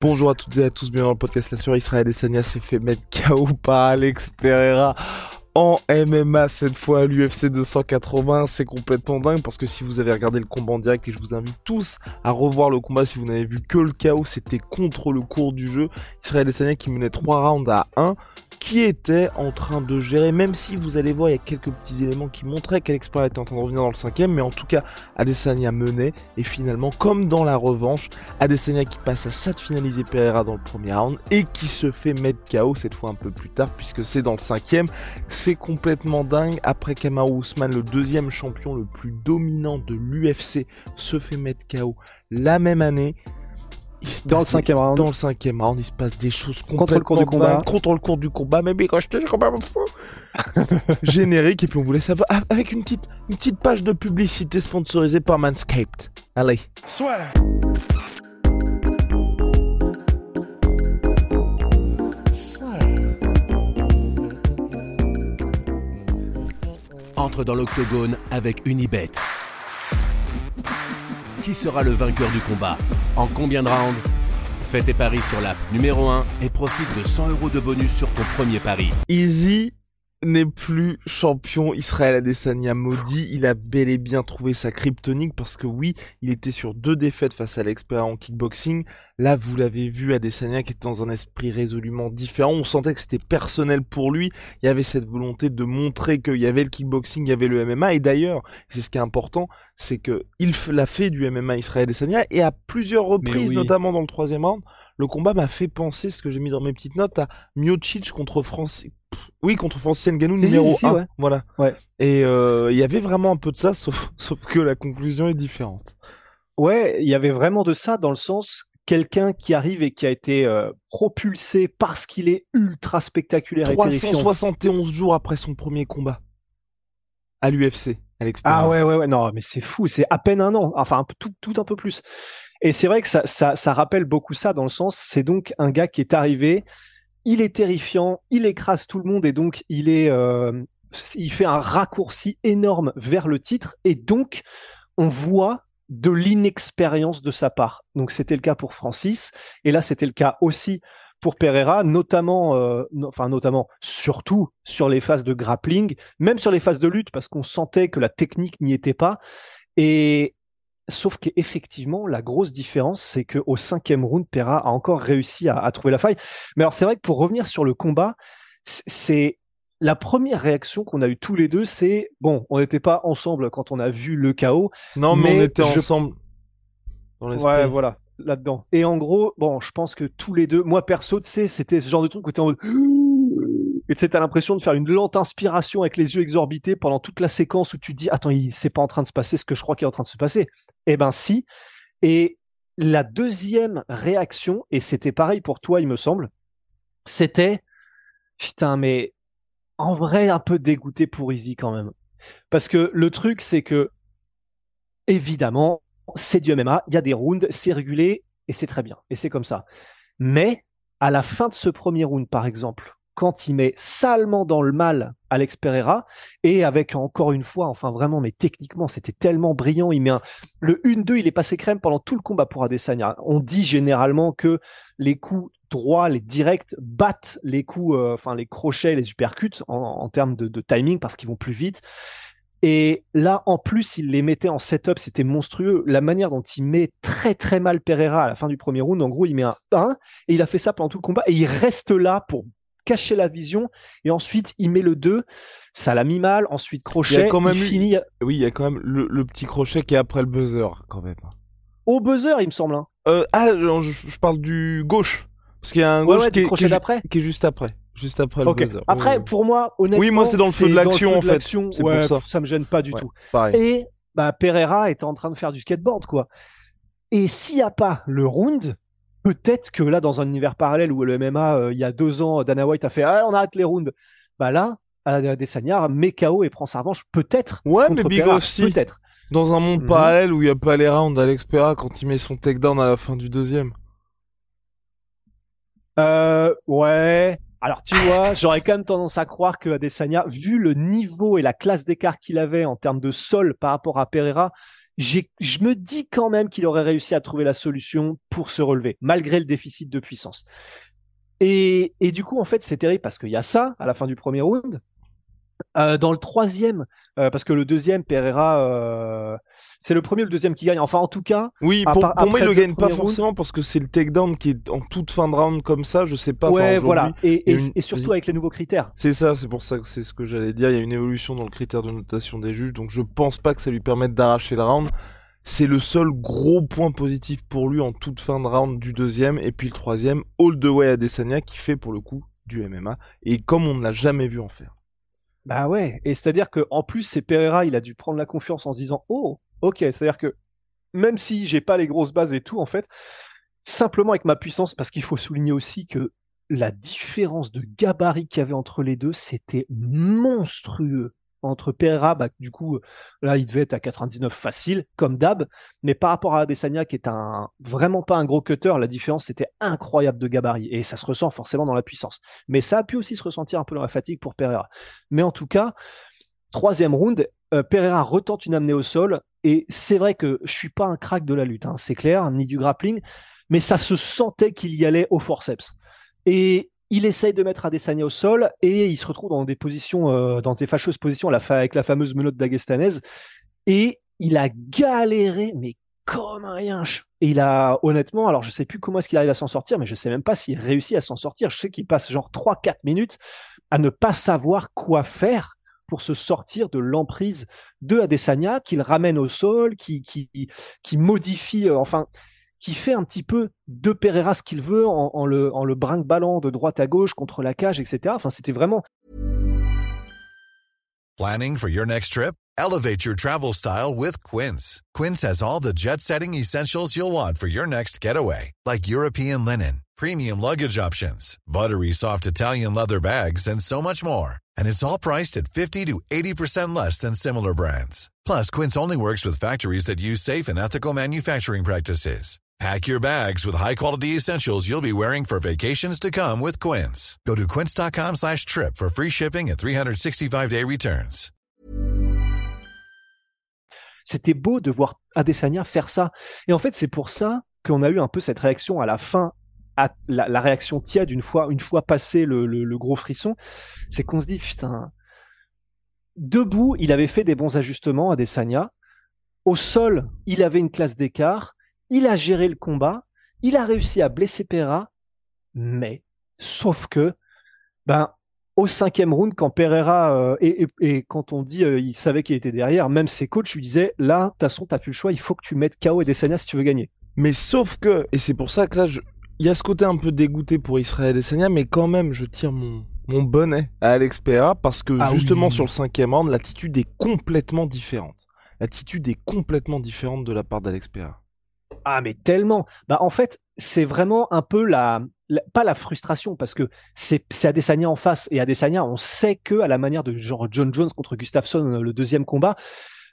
Bonjour à toutes et à tous, bienvenue dans le podcast La Sur Israël Sania s'est fait mettre KO par Alex Pereira en MMA cette fois à l'UFC 280. C'est complètement dingue parce que si vous avez regardé le combat en direct et je vous invite tous à revoir le combat si vous n'avez vu que le KO, c'était contre le cours du jeu. Israël Adesanya qui menait 3 rounds à 1 qui était en train de gérer, même si vous allez voir, il y a quelques petits éléments qui montraient qu'Alex était en train de revenir dans le cinquième, mais en tout cas, Adesanya menait, et finalement, comme dans la revanche, Adesanya qui passe à ça de finaliser Pereira dans le premier round, et qui se fait mettre KO cette fois un peu plus tard, puisque c'est dans le cinquième, c'est complètement dingue, après Kamaru Usman, le deuxième champion le plus dominant de l'UFC, se fait mettre KO la même année, dans le cinquième round. Dans le cinquième round, il se passe des choses contre le cours du combat. Contre le cours du combat, mais quand je te combat Générique, et puis on voulait savoir avec une petite, une petite page de publicité sponsorisée par Manscaped. Allez. Soit. Entre dans l'octogone avec Unibet. Qui sera le vainqueur du combat En combien de rounds? Fais tes paris sur l'app numéro 1 et profite de 100 euros de bonus sur ton premier pari. Easy n'est plus champion Israël Adesanya maudit, il a bel et bien trouvé sa kryptonique parce que oui, il était sur deux défaites face à l'expert en kickboxing. Là, vous l'avez vu, Adesanya qui était dans un esprit résolument différent. On sentait que c'était personnel pour lui. Il y avait cette volonté de montrer qu'il y avait le kickboxing, il y avait le MMA. Et d'ailleurs, c'est ce qui est important, c'est que il l'a fait du MMA Israël Adesanya et à plusieurs reprises, notamment dans le troisième round, le combat m'a fait penser, ce que j'ai mis dans mes petites notes, à Miocic contre Francis. Oui, contre Francis Ngannou numéro 1. Voilà. Ouais. Et euh, il y avait vraiment un peu de ça, sauf, sauf que la conclusion est différente. Ouais, il y avait vraiment de ça dans le sens quelqu'un qui arrive et qui a été euh, propulsé parce qu'il est ultra spectaculaire 371 jours après son premier combat à l'UFC. Ah ouais, ouais, ouais, non, mais c'est fou, c'est à peine un an, enfin tout, tout un peu plus. Et c'est vrai que ça, ça, ça, rappelle beaucoup ça dans le sens, c'est donc un gars qui est arrivé, il est terrifiant, il écrase tout le monde et donc il est, euh, il fait un raccourci énorme vers le titre et donc on voit de l'inexpérience de sa part. Donc c'était le cas pour Francis et là c'était le cas aussi pour Pereira, notamment, euh, enfin notamment, surtout sur les phases de grappling, même sur les phases de lutte parce qu'on sentait que la technique n'y était pas. Et Sauf qu'effectivement, la grosse différence, c'est qu'au cinquième round, Pera a encore réussi à, trouver la faille. Mais alors, c'est vrai que pour revenir sur le combat, c'est la première réaction qu'on a eu tous les deux, c'est bon, on n'était pas ensemble quand on a vu le chaos. Non, mais, on était ensemble. Dans ouais, voilà, là-dedans. Et en gros, bon, je pense que tous les deux, moi perso, tu sais, c'était ce genre de truc où tu en mode et tu as l'impression de faire une lente inspiration avec les yeux exorbités pendant toute la séquence où tu dis attends, c'est pas en train de se passer ce que je crois qu'il est en train de se passer. Eh ben si. Et la deuxième réaction, et c'était pareil pour toi, il me semble, c'était putain, mais en vrai un peu dégoûté pour Easy quand même. Parce que le truc, c'est que évidemment, c'est du MMA, il y a des rounds, c'est régulé et c'est très bien, et c'est comme ça. Mais à la fin de ce premier round, par exemple, quand il met salement dans le mal Alex Pereira et avec encore une fois, enfin vraiment, mais techniquement c'était tellement brillant. Il le 1-2, il est passé crème pendant tout le combat pour Adesanya. On dit généralement que les coups droits, les directs battent les coups, euh, enfin les crochets, les uppercuts en, termes de, timing parce qu'ils vont plus vite. Et là, en plus, il les mettait en setup, c'était monstrueux. La manière dont il met très très mal Pereira à la fin du premier round, en gros, il met un 1 et il a fait ça pendant tout le combat et il reste là pour cacher la vision et ensuite il met le 2 ça l'a mis mal ensuite crochet il, quand même finit oui il y a quand même le, petit crochet qui est après le buzzer quand même au buzzer il me semble hein. euh, ah je, parle du gauche. Parce qu'il y a un gauche qui, est, qui, qui, est juste après. Juste après le buzzer. Après pour moi honnêtement oui moi c'est dans le feu de l'action en fait. c'est pour ça. ça me gêne pas du tout. et bah Pereira était en train de faire du skateboard quoi. Et s'il n'y a pas le round, peut-être que là, dans un univers parallèle où le MMA, euh, il y a deux ans, Dana White a fait Ah, on arrête les rounds. Bah là, Adesanya met KO et prend sa revanche, peut-être. Ouais, mais Big aussi. Peut-être. Dans un monde mhm. parallèle où il n'y a pas les rounds, Alex Pereira, quand il met son takedown à la fin du deuxième. Euh, ouais. Alors tu vois, j'aurais quand même tendance à croire que Adesanya, vu le niveau et la classe d'écart qu'il avait en termes de sol par rapport à Pereira, je me dis quand même qu'il aurait réussi à trouver la solution pour se relever, malgré le déficit de puissance. Et, du coup, en fait, c'est terrible parce qu'il y a ça à la fin du premier round. Euh, dans le troisième, euh, parce que le deuxième, Pereira, euh, c'est le premier ou le deuxième qui gagne. Enfin, en tout cas. Oui, pour, moi, il le gagne pas forcément parce que c'est le takedown qui est en toute fin de round comme ça. Je sais pas. Ouais, voilà. Et, surtout avec les nouveaux critères. C'est ça, c'est pour ça que c'est ce que j'allais dire. Il y a une évolution dans le critère de notation des juges, donc je pense pas que ça lui permette d'arracher le round. C'est le seul gros point positif pour lui en toute fin de round du deuxième. Et puis le troisième, All the Way à Desania qui fait pour le coup du MMA. Et comme on ne l'a jamais vu en faire. Bah ouais, et c'est-à-dire que en plus c'est Pereira, il a dû prendre la confiance en se disant "Oh, OK, c'est-à-dire que même si j'ai pas les grosses bases et tout en fait, simplement avec ma puissance parce qu'il faut souligner aussi que la différence de gabarit qu'il y avait entre les deux, c'était monstrueux entre Pereira, bah, du coup, là, il devait être à 99 facile, comme d'hab. Mais par rapport à Adesanya, qui est vraiment pas un gros cutter, la différence était incroyable de gabarit. Et ça se ressent forcément dans la puissance. Mais ça a pu aussi se ressentir un peu dans la fatigue pour Pereira. Mais en tout cas, troisième round, euh, Pereira retente une amenée au sol. Et c'est vrai que je suis pas un crack de la lutte, hein, c'est clair, ni du grappling. Mais ça se sentait qu'il y allait au forceps. Et il essaye de mettre Adesanya au sol et il se retrouve dans des positions, euh, dans des fâcheuses positions avec la fameuse menotte d'Agestanaise. Et il a galéré, mais comme un rien. Et il a, honnêtement, alors je sais plus comment est-ce qu'il arrive à s'en sortir, mais je sais même pas s'il réussit à s'en sortir. Je sais qu'il passe genre 3-4 minutes à ne pas savoir quoi faire pour se sortir de l'emprise de Adesanya, qu'il ramène au sol, qui, qui, qui modifie, euh, enfin, qui fait un petit peu de Pereira ce qu'il veut en, le, en le brinque-ballant de droite à gauche contre la cage, etc. Enfin, c'était vraiment. Planning for your next trip? Elevate your travel style with Quince. Quince has all the jet-setting essentials you'll want for your next getaway, like European linen, premium luggage options, buttery soft Italian leather bags, and so much more. And it's all priced at 50 to 80% less than similar brands. Plus, Quince only works with factories that use safe and ethical manufacturing practices. Pack your bags with high-quality essentials you'll be wearing for vacations to come with Quince. Go to quince.com slash trip for free shipping and 365-day returns. C'était beau de voir Adesanya faire ça. Et en fait, c'est pour ça qu'on a eu un peu cette réaction à la fin, la, réaction tiède une fois, une fois passé le gros frisson. C'est qu'on se dit, putain, debout, il avait fait des bons ajustements, Adesanya. Au sol, il avait une classe d'écart il a géré le combat, il a réussi à blesser Pereira, mais sauf que, ben, au cinquième round, quand Pereira euh, et, quand on dit euh, il savait qu'il était derrière, même ses coachs lui disaient là, de toute façon, t'as plus le choix, il faut que tu mettes KO et Desania si tu veux gagner. Mais sauf que, et c'est pour ça que là, il y a ce côté un peu dégoûté pour Israël Desania, mais quand même, je tire mon, mon bonnet à Alex Pereira parce que ah justement sur le cinquième round, l'attitude est complètement différente. L'attitude est complètement différente de la part d'Alex Pereira. Ah, mais tellement. Bah, en fait, c'est vraiment un peu la, pas la frustration parce que c'est Adesanya en face et Adesanya, on sait que à la manière de genre John Jones contre Gustafsson le deuxième combat,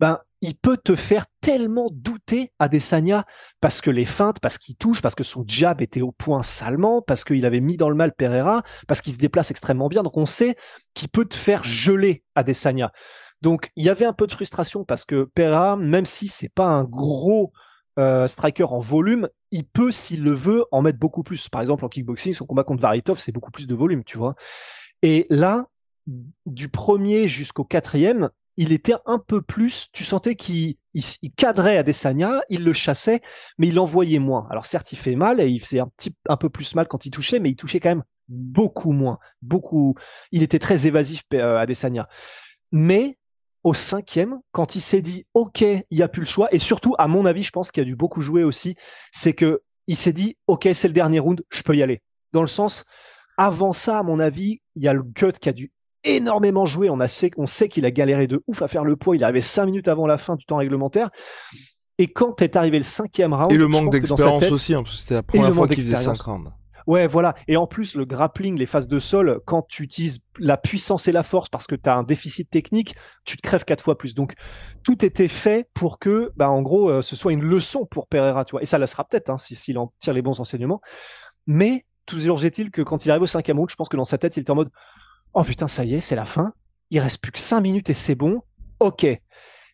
ben il peut te faire tellement douter Adesanya parce que les feintes, parce qu'il touche, parce que son jab était au point salement, parce qu'il avait mis dans le mal Pereira, parce qu'il se déplace extrêmement bien. Donc on sait qu'il peut te faire geler Adesanya. Donc il y avait un peu de frustration parce que Pereira, même si c'est pas un gros euh, striker en volume, il peut, s'il le veut, en mettre beaucoup plus. Par exemple, en kickboxing, son combat contre Varitov, c'est beaucoup plus de volume, tu vois. Et là, du premier jusqu'au quatrième, il était un peu plus, tu sentais qu'il cadrait Adesanya, il le chassait, mais il envoyait moins. Alors certes, il fait mal et il faisait un petit un peu plus mal quand il touchait, mais il touchait quand même beaucoup moins, beaucoup. Il était très évasif euh, Adesanya. Mais au cinquième, quand il s'est dit OK, il n'y a plus le choix, et surtout, à mon avis, je pense qu'il a dû beaucoup jouer aussi, c'est que il s'est dit OK, c'est le dernier round, je peux y aller. Dans le sens, avant ça, à mon avis, il y a le gut qui a dû énormément jouer. On, a, on sait qu'il a galéré de ouf à faire le poids. Il est arrivé cinq minutes avant la fin du temps réglementaire. Et quand est arrivé le cinquième round, et le manque d'expérience aussi, hein, parce que c'était la première fois qu'il faisait 5 rounds. Ouais, voilà. Et en plus, le grappling, les phases de sol, quand tu utilises la puissance et la force parce que tu as un déficit technique, tu te crèves quatre fois plus. Donc, tout était fait pour que, bah, en gros, euh, ce soit une leçon pour Pereira, tu vois. Et ça le sera peut-être, hein, s'il en tire les bons enseignements. Mais, toujours est-il que quand il arrive au cinquième round, je pense que dans sa tête, il était en mode, oh putain, ça y est, c'est la fin. Il reste plus que cinq minutes et c'est bon. Ok.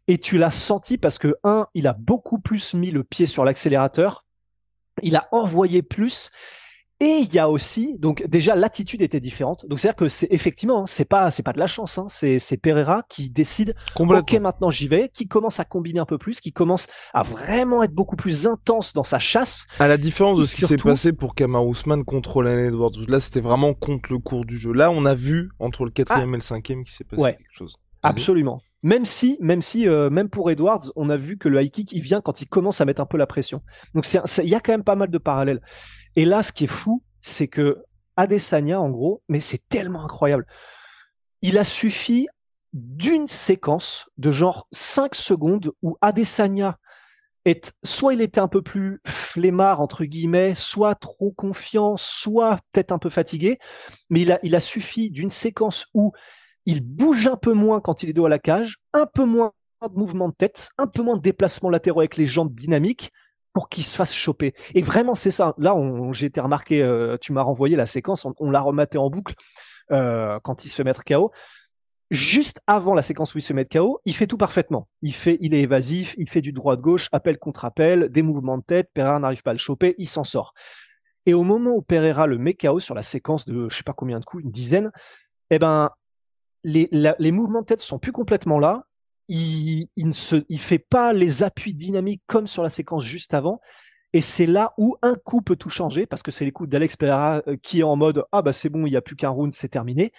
Et tu l'as senti parce que, un, il a beaucoup plus mis le pied sur l'accélérateur. Il a envoyé plus et il y a aussi, donc déjà l'attitude était différente. Donc c'est-à-dire que c'est effectivement, hein, c'est pas, c'est pas de la chance, hein, c'est, c'est Pereira qui décide. Ok, maintenant j'y vais, qui commence à combiner un peu plus, qui commence à vraiment être beaucoup plus intense dans sa chasse. À la différence de ce qui s'est passé pour Kamar Ousmane contre Lann Edwards, là c'était vraiment contre le cours du jeu. Là on a vu entre le quatrième ah. et le cinquième qui s'est passé quelque chose. Absolument. Même si, même si, euh, même pour Edwards, on a vu que le high kick, il vient quand il commence à mettre un peu la pression. Donc il y a quand même pas mal de parallèles. Et là, ce qui est fou, c'est que Adesanya, en gros, mais c'est tellement incroyable. Il a suffi d'une séquence de genre 5 secondes où Adesanya est, soit il était un peu plus flemmard, entre guillemets, soit trop confiant, soit peut-être un peu fatigué, mais il a, suffi d'une séquence où il bouge un peu moins quand il est dos à la cage, un peu moins de mouvement de tête, un peu moins de déplacement latéraux avec les jambes dynamiques, pour qu'il se fasse choper. Et vraiment, c'est ça. Là, j'ai été remarqué, euh, tu m'as renvoyé la séquence, on, l'a rematé en boucle euh, quand il se fait mettre KO. Juste avant la séquence où il se met KO, il fait tout parfaitement. Il fait, il est évasif, il fait du droit de gauche, appel contre appel, des mouvements de tête. Pereira n'arrive pas à le choper, il s'en sort. Et au moment où Pereira le met KO sur la séquence de je sais pas combien de coups, une dizaine, eh ben les, les mouvements de tête sont plus complètement là il, ne se, fait pas les appuis dynamiques comme sur la séquence juste avant. Et c'est là où un coup peut tout changer, parce que c'est les coups d'Alex Pereira euh, qui est en mode Ah bah c'est bon, il n'y a plus qu'un round, c'est terminé.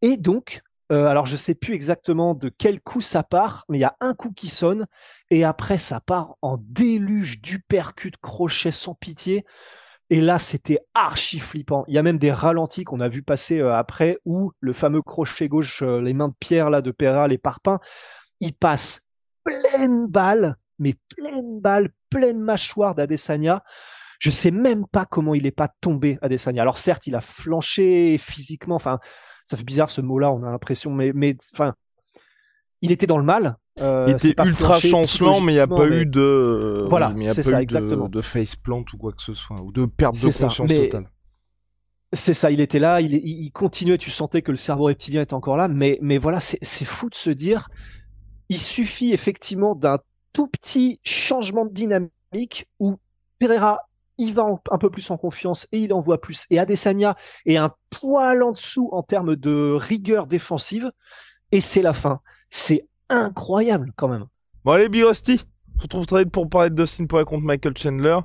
Et donc, euh, alors je sais plus exactement de quel coup ça part, mais il y a un coup qui sonne, et après ça part en déluge du percute crochet sans pitié. Et là, c'était archi flippant. Il y a même des ralentis qu'on a vu passer euh, après, où le fameux crochet gauche, les mains de pierre là de Pereira, les parpaings, il passe pleine balle, mais pleine balle, pleine mâchoire d'Adesanya. Je sais même pas comment il n'est pas tombé, Adesanya. Alors certes, il a flanché physiquement. Enfin, ça fait bizarre ce mot-là. On a l'impression, mais, mais enfin, il était dans le mal. Euh, il était ultra chancelant, mais il n'y a pas eu de, voilà, c'est ça, exactement. de, face plant ou quoi que ce soit, ou de perte de conscience totale. C'est ça, il était là, il, il, continuait, tu sentais que le cerveau reptilien était encore là, mais, mais voilà, c'est fou de se dire, il suffit effectivement d'un tout petit changement de dynamique où Pereira il va un peu plus en confiance et il envoie plus. Et Adesanya est un poil en dessous en termes de rigueur défensive. Et c'est la fin. C'est incroyable quand même. Bon allez, Big Rusty, on se retrouve très vite pour parler de Dustin contre Michael Chandler.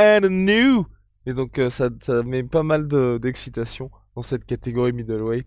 And new Et donc euh, ça, met pas mal d'excitation dans cette catégorie middleweight.